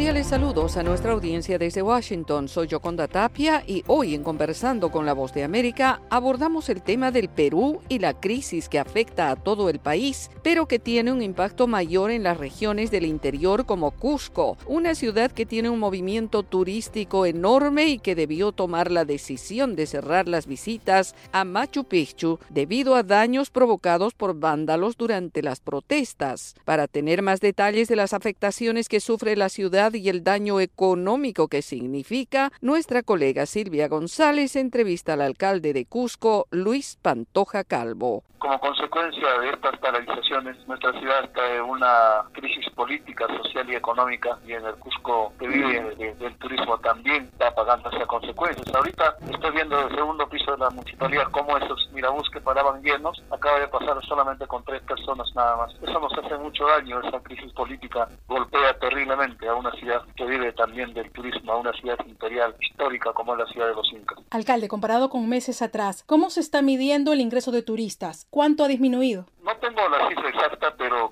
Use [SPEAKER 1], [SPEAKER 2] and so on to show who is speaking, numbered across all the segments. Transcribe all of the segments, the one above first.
[SPEAKER 1] Cordiales saludos a nuestra audiencia desde Washington. Soy Yoconda Tapia y hoy en Conversando con la Voz de América abordamos el tema del Perú y la crisis que afecta a todo el país, pero que tiene un impacto mayor en las regiones del interior como Cusco, una ciudad que tiene un movimiento turístico enorme y que debió tomar la decisión de cerrar las visitas a Machu Picchu debido a daños provocados por vándalos durante las protestas. Para tener más detalles de las afectaciones que sufre la ciudad, y el daño económico que significa, nuestra colega Silvia González entrevista al alcalde de Cusco, Luis Pantoja Calvo.
[SPEAKER 2] Como consecuencia de estas paralizaciones, nuestra ciudad está en una crisis política, social y económica, y en el Cusco que vive del turismo también está pagando esas consecuencias. Ahorita estoy viendo el segundo piso de la municipalidad cómo esos mirabús que paraban llenos acaba de pasar solamente con tres personas nada más. Eso nos hace mucho daño, esa crisis política golpea terriblemente a una ciudad que vive también del turismo, a una ciudad imperial histórica como es la ciudad de los Incas.
[SPEAKER 3] Alcalde, comparado con meses atrás, ¿cómo se está midiendo el ingreso de turistas? ¿Cuánto ha disminuido?
[SPEAKER 2] No tengo la cifra exacta, pero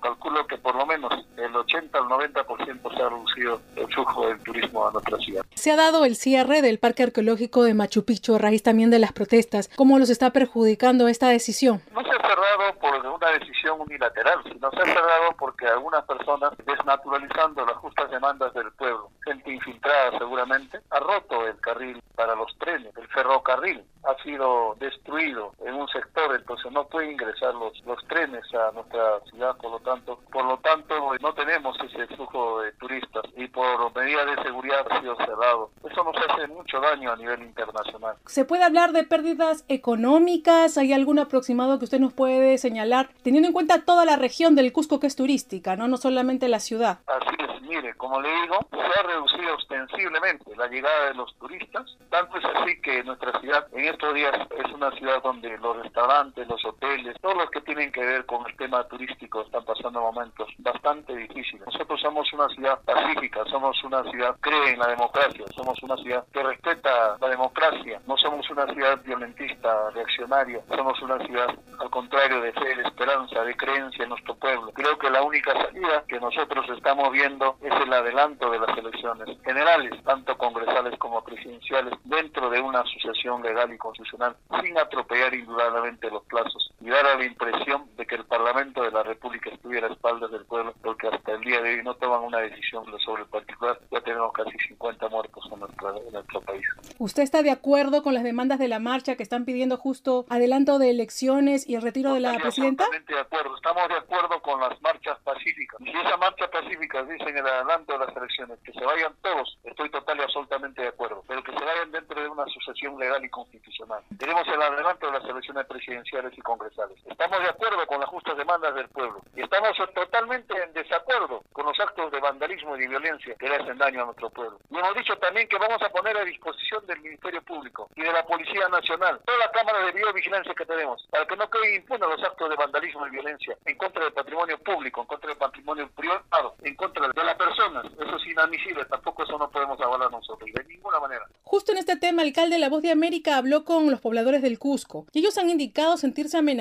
[SPEAKER 2] que por lo menos el 80 al 90% se ha reducido el flujo del turismo a nuestra ciudad.
[SPEAKER 3] Se ha dado el cierre del Parque Arqueológico de Machu Picchu a raíz también de las protestas. ¿Cómo los está perjudicando esta decisión?
[SPEAKER 2] No se ha cerrado por una decisión unilateral, sino se ha cerrado porque algunas personas, desnaturalizando las justas demandas del pueblo, gente infiltrada seguramente, ha roto el carril para los trenes, el ferrocarril ha sido destruido en un sector, entonces no puede ingresar los, los trenes a nuestra ciudad, por lo tanto, por lo tanto no tenemos ese flujo de turistas y por medidas de seguridad ha sido cerrado. Eso nos hace mucho daño a nivel internacional.
[SPEAKER 3] ¿Se puede hablar de pérdidas económicas? ¿Hay algún aproximado que usted nos puede señalar, teniendo en cuenta toda la región del Cusco que es turística, no, no solamente la ciudad?
[SPEAKER 2] Así es, mire, como le digo, se ha reducido ostensiblemente la llegada de los turistas, tanto es así que nuestra ciudad en estos días es una ciudad donde los restaurantes, los hoteles, todos los que tienen que ver con el tema turístico están pasando momentos bastante difíciles. Nosotros somos una ciudad pacífica, somos una ciudad que cree en la democracia, somos una ciudad que respeta la democracia, no somos una ciudad violentista, reaccionaria, somos una ciudad al contrario de fe, de esperanza, de creencia en nuestro pueblo. Creo que la única salida que nosotros estamos viendo es el adelanto de las elecciones generales, tanto congresales como presidenciales, dentro de una asociación legal y constitucional, sin atropellar indudablemente los plazos y dar a la impresión de que el Parlamento de la República estuviera a espaldas del pueblo, porque hasta el día de hoy no toman una decisión sobre el particular. Ya tenemos casi 50 muertos en nuestro, país.
[SPEAKER 3] ¿Usted está de acuerdo con las demandas de la marcha que están pidiendo justo adelanto de elecciones y el retiro de la presidenta?
[SPEAKER 2] Absolutamente de acuerdo. Estamos de acuerdo con las marchas pacíficas. Y si esa marcha pacífica dicen el adelanto de las elecciones, que se vayan todos, estoy total y absolutamente de acuerdo. Pero que se vayan dentro de una asociación legal y constitucional. Queremos el adelanto de las elecciones presidenciales y congresales. Estamos de acuerdo con las justas demandas del pueblo. Y estamos totalmente en desacuerdo con los actos de vandalismo y de violencia que le hacen daño a nuestro pueblo. Y hemos dicho también que vamos a poner a disposición del Ministerio Público y de la Policía Nacional todas las cámaras de videovigilancia que tenemos para que no queden impunes los actos de vandalismo y violencia en contra del patrimonio público, en contra del patrimonio privado, en contra de las personas. Eso es inadmisible, tampoco eso no podemos avalar nosotros, de ninguna manera.
[SPEAKER 3] Justo en este tema, el alcalde de La Voz de América habló con los pobladores del Cusco y ellos han indicado sentirse amenazados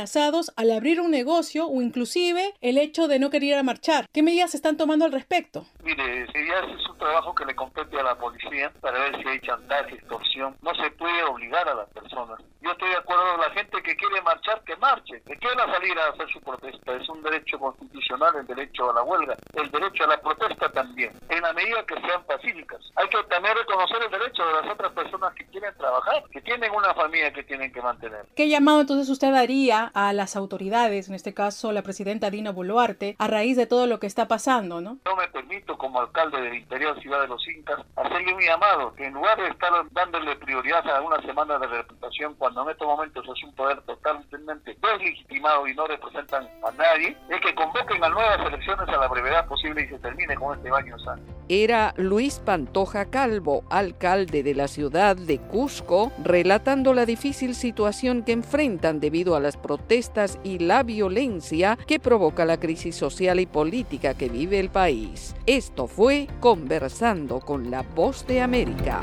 [SPEAKER 3] al abrir un negocio o inclusive el hecho de no querer marchar. ¿Qué medidas se están tomando al respecto?
[SPEAKER 2] Mire, si ya es un trabajo que le compete a la policía para ver si hay chantaje, extorsión. No se puede obligar a las personas. Yo estoy de acuerdo con la gente que quiere marchar, que marche, que quiera salir a hacer su protesta. Es un derecho constitucional el derecho a la huelga, el derecho a la protesta también, en la medida que sean pacíficas. Hay que también reconocer el derecho de las otras personas que quieren trabajar, que tienen una familia que tienen que mantener.
[SPEAKER 3] ¿Qué llamado entonces usted daría a las autoridades, en este caso la presidenta Dina Boluarte, a raíz de todo lo que está pasando, no?
[SPEAKER 2] No me permito, como alcalde del interior Ciudad de los Incas, hacerle un llamado, que en lugar de estar dándole prioridad a una semana de reputación, cuando en estos momentos es un poder totalmente deslegitimado y no representan a nadie, es que convoquen a nuevas elecciones a la brevedad posible y se termine con este baño sano.
[SPEAKER 1] Era Luis Pantoja Calvo, alcalde de la ciudad de Cusco, relatando la difícil situación que enfrentan debido a las protestas y la violencia que provoca la crisis social y política que vive el país. Esto fue Conversando con la Voz de América.